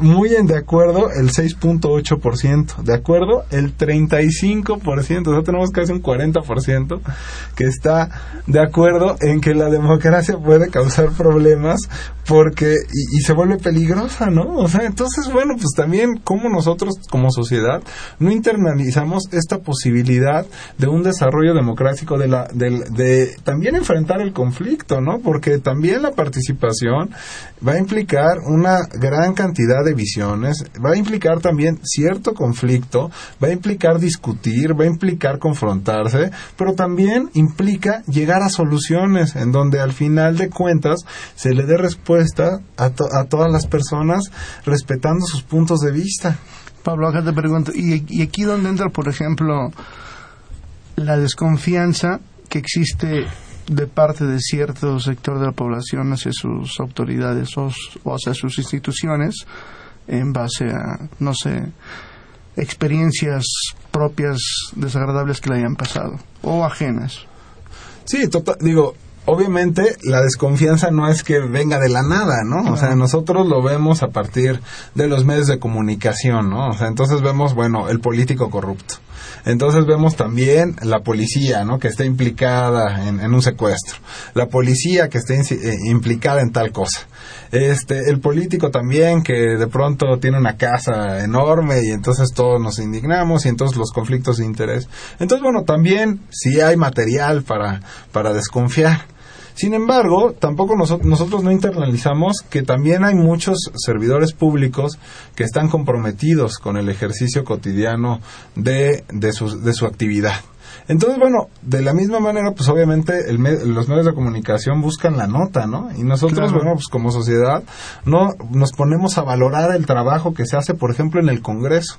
Muy en de acuerdo el 6.8%, de acuerdo el 35%, o sea, tenemos casi un 40% que está de acuerdo en que la democracia puede causar problemas porque y, se vuelve peligrosa, ¿no? O sea, entonces, bueno, pues también como nosotros como sociedad no internalizamos esta posibilidad de un desarrollo democrático de la de, de también enfrentar el conflicto, ¿no? Porque también la participación va a implicar una gran cantidad visiones, va a implicar también cierto conflicto, va a implicar discutir, va a implicar confrontarse, pero también implica llegar a soluciones en donde al final de cuentas se le dé respuesta a, a todas las personas respetando sus puntos de vista. Pablo, acá te pregunto, ¿y, ¿y aquí donde entra, por ejemplo, la desconfianza que existe de parte de cierto sector de la población hacia sus autoridades o, hacia sus instituciones en base a, no sé, experiencias propias desagradables que le hayan pasado o ajenas. Sí, total, digo, obviamente la desconfianza no es que venga de la nada, ¿no? O sea, nosotros lo vemos a partir de los medios de comunicación, ¿no? O sea, entonces vemos, bueno, el político corrupto. Entonces vemos también la policía, ¿no? Que está implicada en, un secuestro. La policía que está eh, implicada en tal cosa. Este, el político también que de pronto tiene una casa enorme y entonces todos nos indignamos y entonces los conflictos de interés. Entonces, bueno, también si hay material para, para desconfiar. Sin embargo, tampoco nosotros no internalizamos que también hay muchos servidores públicos que están comprometidos con el ejercicio cotidiano de, de, su, de su actividad. Entonces, bueno, de la misma manera, pues obviamente los medios de comunicación buscan la nota, ¿no? Y nosotros, bueno, pues como sociedad, no nos ponemos a valorar el trabajo que se hace, por ejemplo, en el Congreso.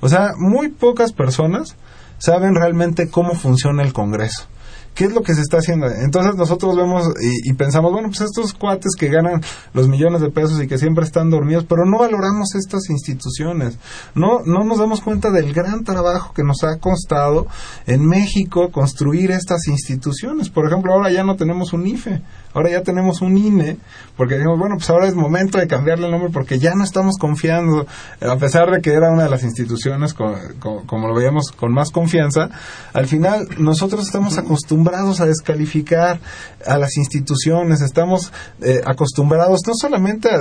O sea, muy pocas personas saben realmente cómo funciona el Congreso. ¿Qué es lo que se está haciendo? Entonces nosotros vemos y, pensamos, bueno, pues estos cuates que ganan los millones de pesos y que siempre están dormidos, pero no valoramos estas instituciones. No, no nos damos cuenta del gran trabajo que nos ha costado en México construir estas instituciones. Por ejemplo, ahora ya no tenemos un IFE, ahora ya tenemos un INE, porque dijimos, bueno, pues ahora es momento de cambiarle el nombre porque ya no estamos confiando, a pesar de que era una de las instituciones, como lo veíamos, con más confianza, al final nosotros estamos acostumbrados a descalificar a las instituciones, estamos eh, acostumbrados no solamente a,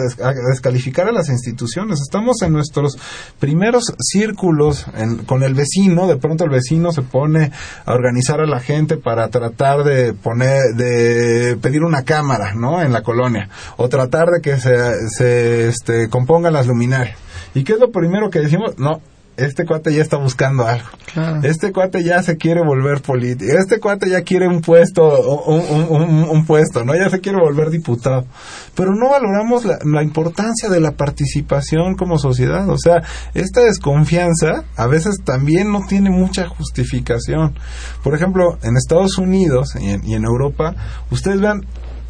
descalificar a las instituciones, estamos en nuestros primeros círculos con el vecino, de pronto el vecino se pone a organizar a la gente para tratar de poner, de pedir una cámara, ¿no? En la colonia, o tratar de que se, se este, compongan las luminarias. ¿Y qué es lo primero que decimos? No, este cuate ya está buscando algo. Este cuate ya se quiere volver político. Este cuate ya quiere un puesto, un, un, puesto, ¿no? Ya se quiere volver diputado. Pero no valoramos la, la, importancia de la participación como sociedad. O sea, esta desconfianza a veces también no tiene mucha justificación. Por ejemplo, en Estados Unidos y en, y en Europa, ustedes vean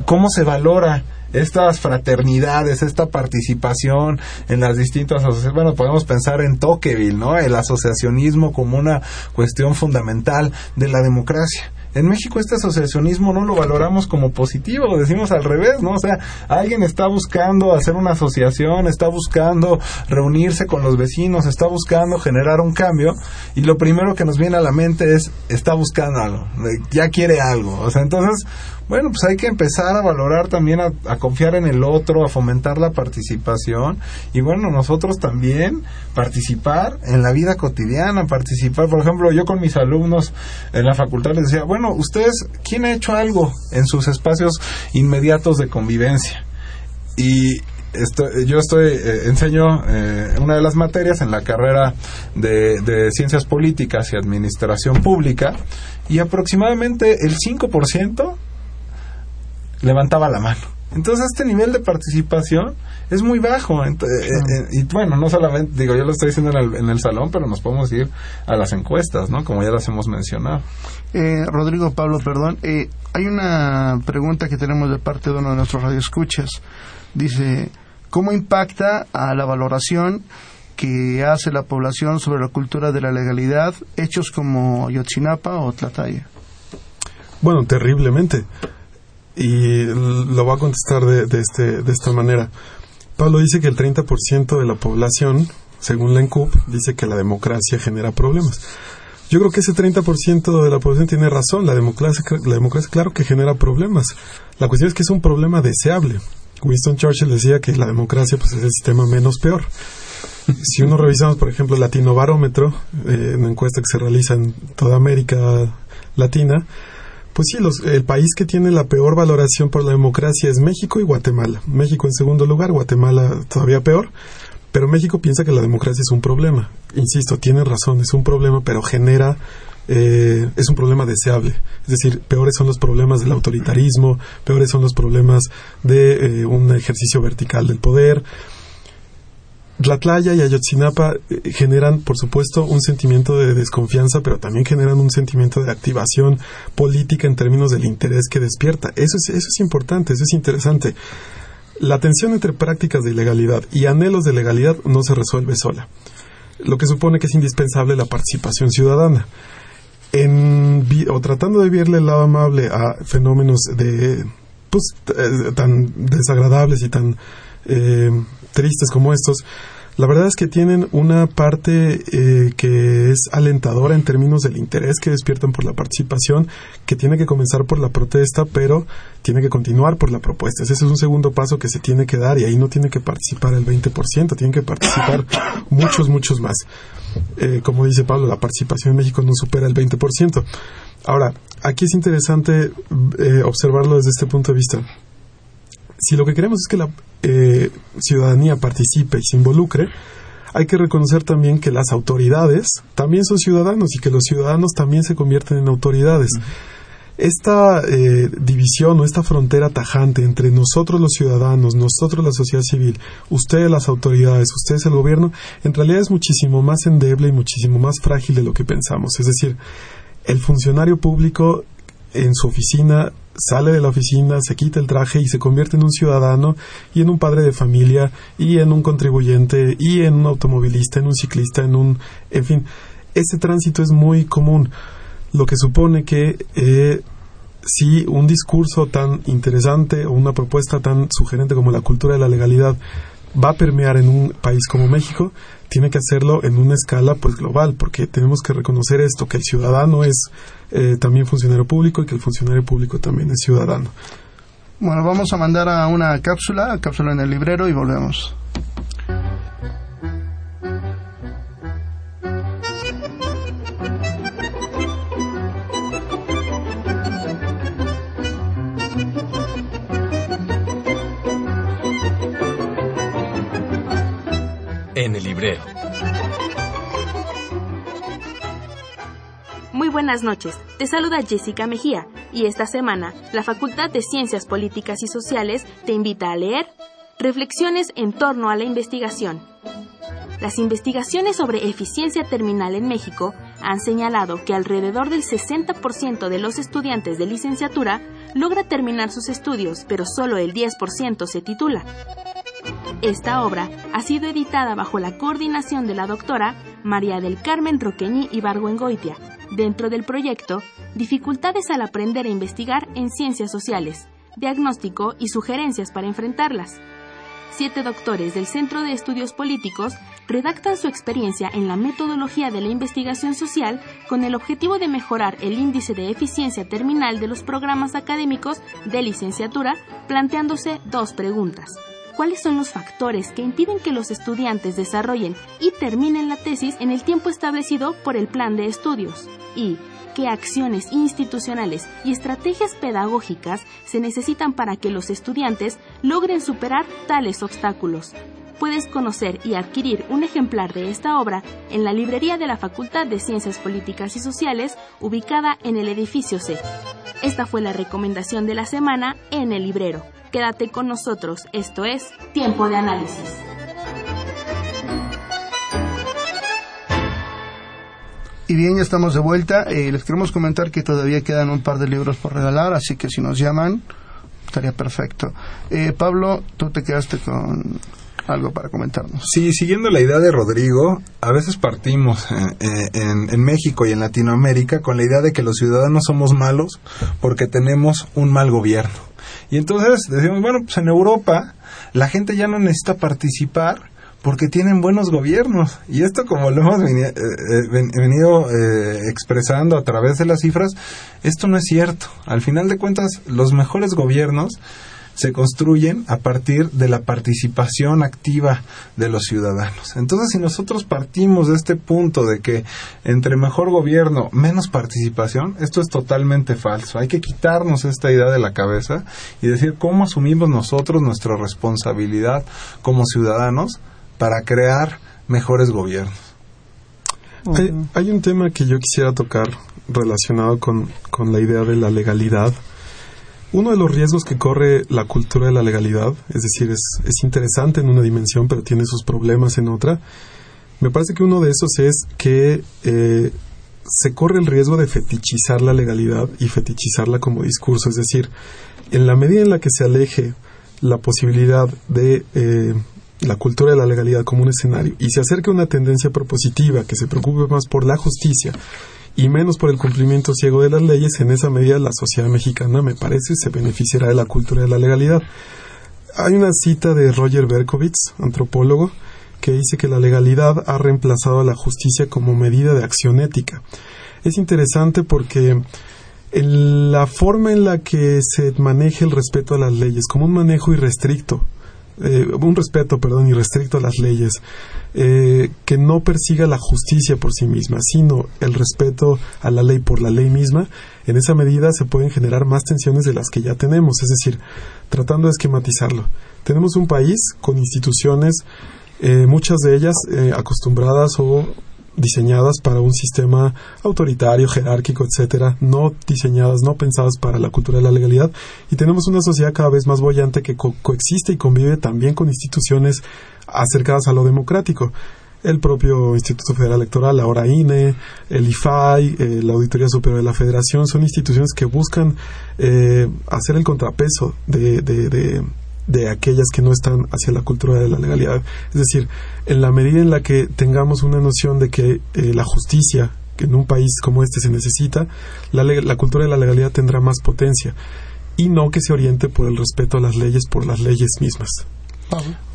cómo se valora estas fraternidades, esta participación en las distintas asociaciones. Bueno, podemos pensar en Tocqueville, ¿no? El asociacionismo como una cuestión fundamental de la democracia. En México este asociacionismo no lo valoramos como positivo, decimos al revés, ¿no? O sea, alguien está buscando hacer una asociación, está buscando reunirse con los vecinos, está buscando generar un cambio y lo primero que nos viene a la mente es está buscando algo, ya quiere algo. O sea, entonces bueno, pues hay que empezar a valorar también, a, confiar en el otro, a fomentar la participación y bueno, nosotros también participar en la vida cotidiana, participar, por ejemplo, yo con mis alumnos en la facultad les decía, bueno, ustedes, ¿quién ha hecho algo en sus espacios inmediatos de convivencia? Y yo estoy eh, enseño eh, una de las materias en la carrera de, de, ciencias políticas y administración pública y aproximadamente el 5% levantaba la mano. Entonces este nivel de participación es muy bajo. Eh, eh, y bueno, no solamente, digo, yo lo estoy diciendo en el, salón, pero nos podemos ir a las encuestas, ¿no? Como ya las hemos mencionado. Eh, Rodrigo Pablo, perdón. hay una pregunta que tenemos de parte de uno de nuestros radioescuchas. Dice, ¿cómo impacta a la valoración que hace la población sobre la cultura de la legalidad hechos como Yotzinapa o Tlataya? Bueno, terriblemente y lo va a contestar de, de, este, de esta manera. Pablo dice que el 30% de la población, según la ENCUP, dice que la democracia genera problemas. Yo creo que ese 30% de la población tiene razón. La democracia, la democracia, claro que genera problemas. La cuestión es que es un problema deseable. Winston Churchill decía que la democracia pues, es el sistema menos peor. Si uno revisamos, por ejemplo, el Latino Barómetro, eh, una encuesta que se realiza en toda América Latina, pues sí, los, el país que tiene la peor valoración por la democracia es México y Guatemala. México en segundo lugar, Guatemala todavía peor. Pero México piensa que la democracia es un problema. Insisto, tiene razón, es un problema, pero genera eh, es un problema deseable. Es decir, peores son los problemas del autoritarismo, peores son los problemas de eh, un ejercicio vertical del poder. Tlatlaya y Ayotzinapa eh, generan, por supuesto, un sentimiento de desconfianza, pero también generan un sentimiento de activación política en términos del interés que despierta. Eso es, eso es importante, eso es interesante. La tensión entre prácticas de ilegalidad y anhelos de legalidad no se resuelve sola, lo que supone que es indispensable la participación ciudadana en, o tratando de verle el lado amable a fenómenos de pues, eh, tan desagradables y tan eh, tristes como estos, la verdad es que tienen una parte eh, que es alentadora en términos del interés que despiertan por la participación, que tiene que comenzar por la protesta, pero tiene que continuar por la propuesta. Ese es un segundo paso que se tiene que dar y ahí no tiene que participar el 20%, tienen que participar muchos, muchos más. Eh, como dice Pablo, la participación en México no supera el 20%. Ahora, aquí es interesante eh, observarlo desde este punto de vista. Si lo que queremos es que la eh, ciudadanía participe y se involucre, hay que reconocer también que las autoridades también son ciudadanos y que los ciudadanos también se convierten en autoridades. Esta eh, división o esta frontera tajante entre nosotros los ciudadanos, nosotros la sociedad civil, ustedes las autoridades, ustedes el gobierno, en realidad es muchísimo más endeble y muchísimo más frágil de lo que pensamos. Es decir, el funcionario público en su oficina sale de la oficina, se quita el traje y se convierte en un ciudadano y en un padre de familia y en un contribuyente y en un automovilista, en un ciclista, en un... En fin, ese tránsito es muy común, lo que supone que eh, si un discurso tan interesante o una propuesta tan sugerente como la cultura de la legalidad va a permear en un país como México, tiene que hacerlo en una escala pues global, porque tenemos que reconocer esto, que el ciudadano es eh, también funcionario público y que el funcionario público también es ciudadano. Bueno, vamos a mandar a una cápsula, cápsula en el librero y volvemos. En el librero. Muy buenas noches, te saluda Jessica Mejía y esta semana la Facultad de Ciencias Políticas y Sociales te invita a leer Reflexiones en torno a la investigación. Las investigaciones sobre eficiencia terminal en México han señalado que alrededor del 60% de los estudiantes de licenciatura logra terminar sus estudios, pero solo el 10% se titula. Esta obra ha sido editada bajo la coordinación de la doctora María del Carmen Roqueñi Ibargüengoitia, dentro del proyecto Dificultades al aprender a investigar en ciencias sociales, diagnóstico y sugerencias para enfrentarlas. Siete doctores del Centro de Estudios Políticos redactan su experiencia en la metodología de la investigación social con el objetivo de mejorar el índice de eficiencia terminal de los programas académicos de licenciatura, planteándose dos preguntas cuáles son los factores que impiden que los estudiantes desarrollen y terminen la tesis en el tiempo establecido por el plan de estudios y qué acciones institucionales y estrategias pedagógicas se necesitan para que los estudiantes logren superar tales obstáculos. Puedes conocer y adquirir un ejemplar de esta obra en la librería de la Facultad de Ciencias Políticas y Sociales, ubicada en el edificio C. Esta fue la recomendación de la semana en el librero. Quédate con nosotros, esto es Tiempo de Análisis. Y bien, ya estamos de vuelta. Eh, les queremos comentar que todavía quedan un par de libros por regalar, así que si nos llaman, estaría perfecto. Eh, Pablo, tú te quedaste con algo para comentarnos. Sí, siguiendo la idea de Rodrigo, a veces partimos eh, en, en, México y en Latinoamérica con la idea de que los ciudadanos somos malos porque tenemos un mal gobierno. Y entonces decimos, bueno, pues en Europa la gente ya no necesita participar porque tienen buenos gobiernos. Y esto, como lo hemos eh, eh, venido eh, expresando a través de las cifras, esto no es cierto. Al final de cuentas, los mejores gobiernos se construyen a partir de la participación activa de los ciudadanos. Entonces, si nosotros partimos de este punto de que entre mejor gobierno, menos participación, esto es totalmente falso. Hay que quitarnos esta idea de la cabeza y decir cómo asumimos nosotros nuestra responsabilidad como ciudadanos para crear mejores gobiernos. Hay, un tema que yo quisiera tocar relacionado con, con la idea de la legalidad uno de los riesgos que corre la cultura de la legalidad, es decir, es, es interesante en una dimensión, pero tiene sus problemas en otra, me parece que uno de esos es que eh, se corre el riesgo de fetichizar la legalidad y fetichizarla como discurso, es decir, en la medida en la que se aleje la posibilidad de eh, la cultura de la legalidad como un escenario y se acerque a una tendencia propositiva que se preocupe más por la justicia y menos por el cumplimiento ciego de las leyes, en esa medida la sociedad mexicana, me parece, se beneficiará de la cultura de la legalidad. Hay una cita de Roger Berkowitz, antropólogo, que dice que la legalidad ha reemplazado a la justicia como medida de acción ética. Es interesante porque en la forma en la que se maneja el respeto a las leyes, como un manejo irrestricto, eh, un respeto, perdón, irrestricto a las leyes, eh, que no persiga la justicia por sí misma, sino el respeto a la ley por la ley misma, en esa medida se pueden generar más tensiones de las que ya tenemos. Es decir, tratando de esquematizarlo, tenemos un país con instituciones, eh, muchas de ellas eh, acostumbradas o diseñadas para un sistema autoritario, jerárquico, etcétera, no diseñadas, no pensadas para la cultura de la legalidad, y tenemos una sociedad cada vez más bollante que coexiste y convive también con instituciones acercadas a lo democrático. El propio Instituto Federal Electoral, ahora INE, el IFAI, eh, la Auditoría Superior de la Federación, son instituciones que buscan eh, hacer el contrapeso de, de, de, aquellas que no están hacia la cultura de la legalidad. Es decir, en la medida en la que tengamos una noción de que eh, la justicia, en un país como este se necesita, la, la cultura de la legalidad tendrá más potencia y no que se oriente por el respeto a las leyes por las leyes mismas.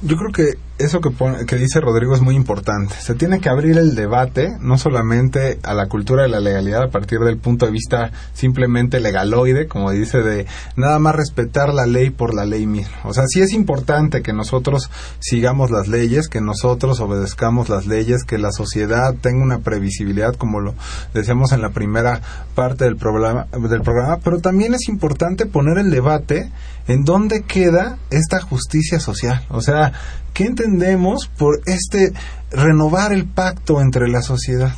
Yo creo que eso que, dice Rodrigo es muy importante. Se tiene que abrir el debate, no solamente a la cultura de la legalidad a partir del punto de vista simplemente legaloide, como dice, de nada más respetar la ley por la ley misma. O sea, sí es importante que nosotros sigamos las leyes, que nosotros obedezcamos las leyes, que la sociedad tenga una previsibilidad, como lo decíamos en la primera parte del programa, del programa pero también es importante poner el debate en dónde queda esta justicia social. O sea, ¿qué entendemos por este renovar el pacto entre la sociedad?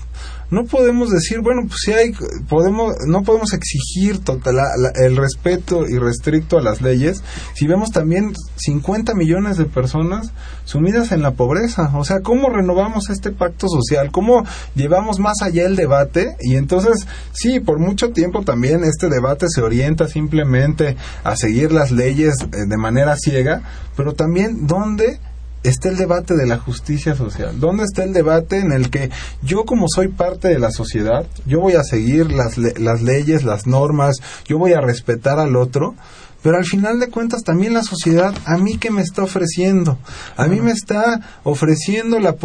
No podemos decir, bueno, pues si hay, podemos, no podemos exigir total, el respeto irrestricto a las leyes si vemos también 50 millones de personas sumidas en la pobreza. O sea, ¿cómo renovamos este pacto social? ¿Cómo llevamos más allá el debate? Y entonces, sí, por mucho tiempo también este debate se orienta simplemente a seguir las leyes eh, de manera ciega, pero también dónde está el debate de la justicia social? ¿Dónde está el debate en el que yo como soy parte de la sociedad, yo voy a seguir las, las leyes, las normas, yo voy a respetar al otro, pero al final de cuentas también la sociedad a mí que me está ofreciendo a mí me está ofreciendo la,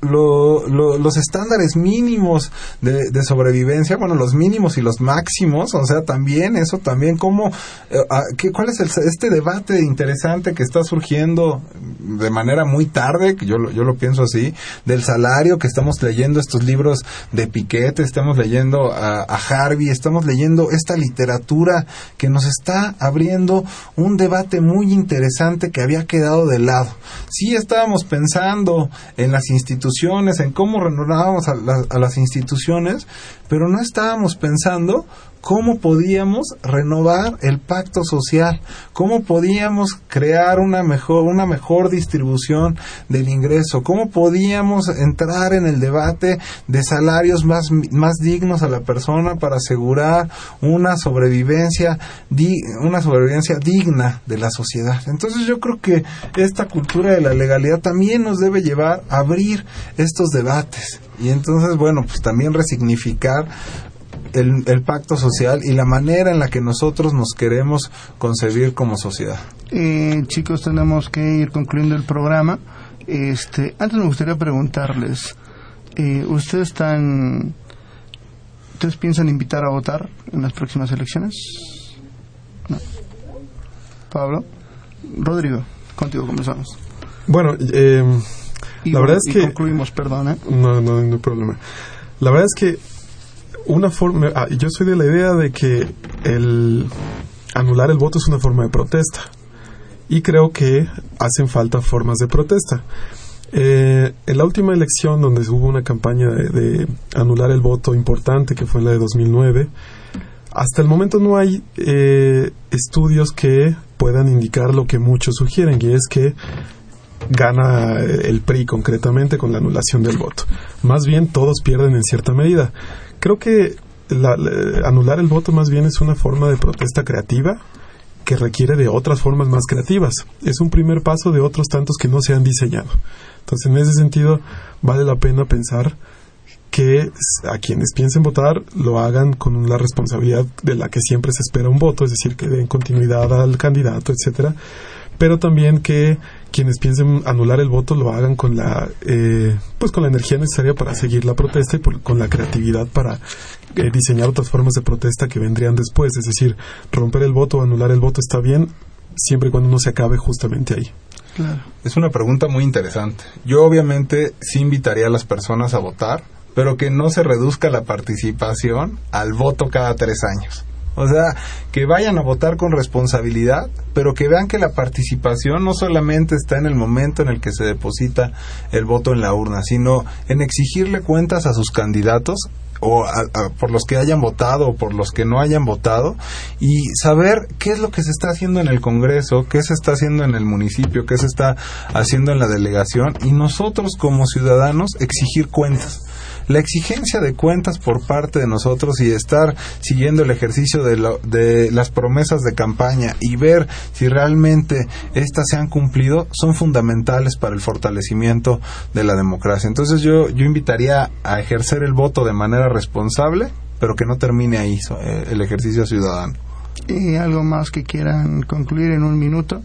los estándares mínimos de, sobrevivencia bueno los mínimos y los máximos o sea también eso también cómo eh, ¿qué, cuál es este debate interesante que está surgiendo de manera muy tarde que yo yo lo pienso así del salario que estamos leyendo estos libros de Piquete estamos leyendo a, a Harvey estamos leyendo esta literatura que nos está abriendo un debate muy interesante que había quedado de lado. Sí estábamos pensando en las instituciones, en cómo renovábamos a, a las instituciones, pero no estábamos pensando cómo podíamos renovar el pacto social, cómo podíamos crear una mejor, una mejor distribución del ingreso, cómo podíamos entrar en el debate de salarios más, más dignos a la persona para asegurar una sobrevivencia, una sobrevivencia digna de la sociedad. Entonces yo creo que esta cultura de la legalidad también nos debe llevar a abrir estos debates. Y entonces bueno pues también resignificar el, el, pacto social y la manera en la que nosotros nos queremos concebir como sociedad. Eh, chicos, tenemos que ir concluyendo el programa. Este, antes me gustaría preguntarles, eh, ¿ustedes están, ustedes piensan invitar a votar en las próximas elecciones? No. Pablo, Rodrigo, contigo comenzamos. Bueno, eh, la verdad es que concluimos, perdón. ¿eh? No, no, no hay problema. La verdad es que una forma, ah, yo soy de la idea de que el anular el voto es una forma de protesta y creo que hacen falta formas de protesta. Eh, en la última elección donde hubo una campaña de, anular el voto importante, que fue la de 2009, hasta el momento no hay eh, estudios que puedan indicar lo que muchos sugieren, y es que gana el PRI concretamente con la anulación del voto. Más bien todos pierden en cierta medida. Creo que la, la, anular el voto más bien es una forma de protesta creativa que requiere de otras formas más creativas. Es un primer paso de otros tantos que no se han diseñado. Entonces, en ese sentido, vale la pena pensar que a quienes piensen votar lo hagan con la responsabilidad de la que siempre se espera un voto, es decir, que den continuidad al candidato, etcétera, pero también que quienes piensen anular el voto lo hagan con la eh, pues con la energía necesaria para seguir la protesta y por, con la creatividad para eh, diseñar otras formas de protesta que vendrían después. Es decir romper el voto o anular el voto está bien siempre y cuando no se acabe justamente ahí. Claro. es una pregunta muy interesante. Yo obviamente sí invitaría a las personas a votar pero que no se reduzca la participación al voto cada tres años o sea, que vayan a votar con responsabilidad, pero que vean que la participación no solamente está en el momento en el que se deposita el voto en la urna, sino en exigirle cuentas a sus candidatos o a, por los que hayan votado o por los que no hayan votado y saber qué es lo que se está haciendo en el Congreso, qué se está haciendo en el municipio, qué se está haciendo en la delegación y nosotros como ciudadanos exigir cuentas la exigencia de cuentas por parte de nosotros y estar siguiendo el ejercicio de, lo, de, las promesas de campaña y ver si realmente estas se han cumplido son fundamentales para el fortalecimiento de la democracia. Entonces yo, yo invitaría a ejercer el voto de manera responsable, pero que no termine ahí el ejercicio ciudadano. ¿Y algo más que quieran concluir en un minuto?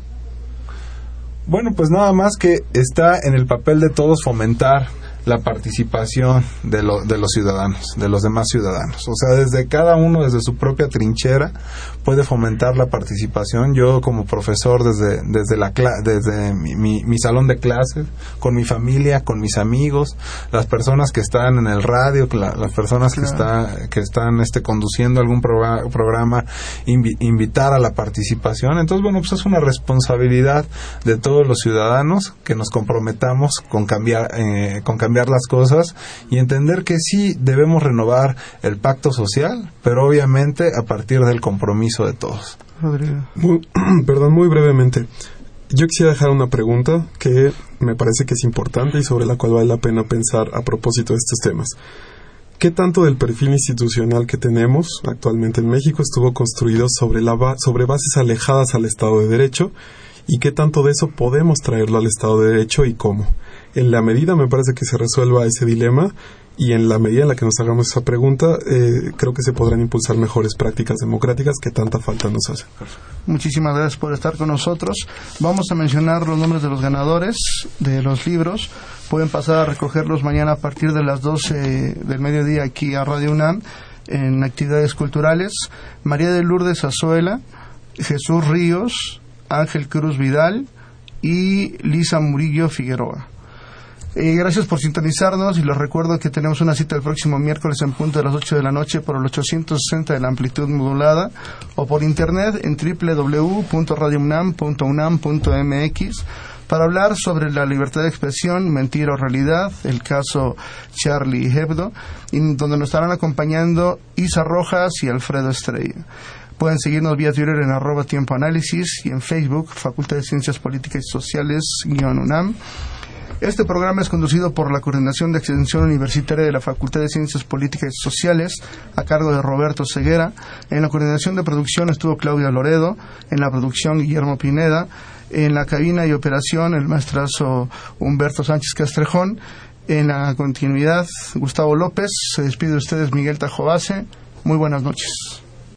Bueno, pues nada más que está en el papel de todos fomentar la participación de, lo, de los ciudadanos, de los demás ciudadanos. O sea, desde cada uno, desde su propia trinchera, puede fomentar la participación. Yo como profesor desde, desde, la, desde mi, mi, mi salón de clases, con mi familia, con mis amigos, las personas que están en el radio, la, las personas claro. que, está, que están este, conduciendo algún programa, programa invi, invitar a la participación. Entonces, bueno, pues es una responsabilidad de todos los ciudadanos que nos comprometamos con cambiar, eh, con cambiar las cosas y entender que sí debemos renovar el pacto social, pero obviamente a partir del compromiso de todos. Muy, perdón, muy brevemente. Yo quisiera dejar una pregunta que me parece que es importante y sobre la cual vale la pena pensar a propósito de estos temas. ¿Qué tanto del perfil institucional que tenemos actualmente en México estuvo construido sobre, la ba sobre bases alejadas al Estado de Derecho? ¿Y qué tanto de eso podemos traerlo al Estado de Derecho y cómo? En la medida me parece que se resuelva ese dilema y en la medida en la que nos hagamos esa pregunta, eh, creo que se podrán impulsar mejores prácticas democráticas que tanta falta nos hacen. Muchísimas gracias por estar con nosotros. Vamos a mencionar los nombres de los ganadores de los libros. Pueden pasar a recogerlos mañana a partir de las 12 del mediodía aquí a Radio UNAM en actividades culturales. María de Lourdes Azuela, Jesús Ríos, Ángel Cruz Vidal y Lisa Murillo Figueroa. Eh, gracias por sintonizarnos y les recuerdo que tenemos una cita el próximo miércoles en punto de las 8 de la noche por el 860 de la amplitud modulada o por internet en www.radiounam.unam.mx para hablar sobre la libertad de expresión, mentira o realidad, el caso Charlie Hebdo, y donde nos estarán acompañando Isa Rojas y Alfredo Estrella. Pueden seguirnos vía Twitter en arroba tiempo análisis y en Facebook, Facultad de Ciencias Políticas y Sociales, guion UNAM. Este programa es conducido por la Coordinación de Extensión Universitaria de la Facultad de Ciencias Políticas y Sociales, a cargo de Roberto Ceguera. En la coordinación de producción estuvo Claudia Loredo, en la producción Guillermo Pineda, en la cabina y operación el maestrazo Humberto Sánchez Castrejón, en la continuidad Gustavo López, se despide de ustedes Miguel Tajobase, Muy buenas noches.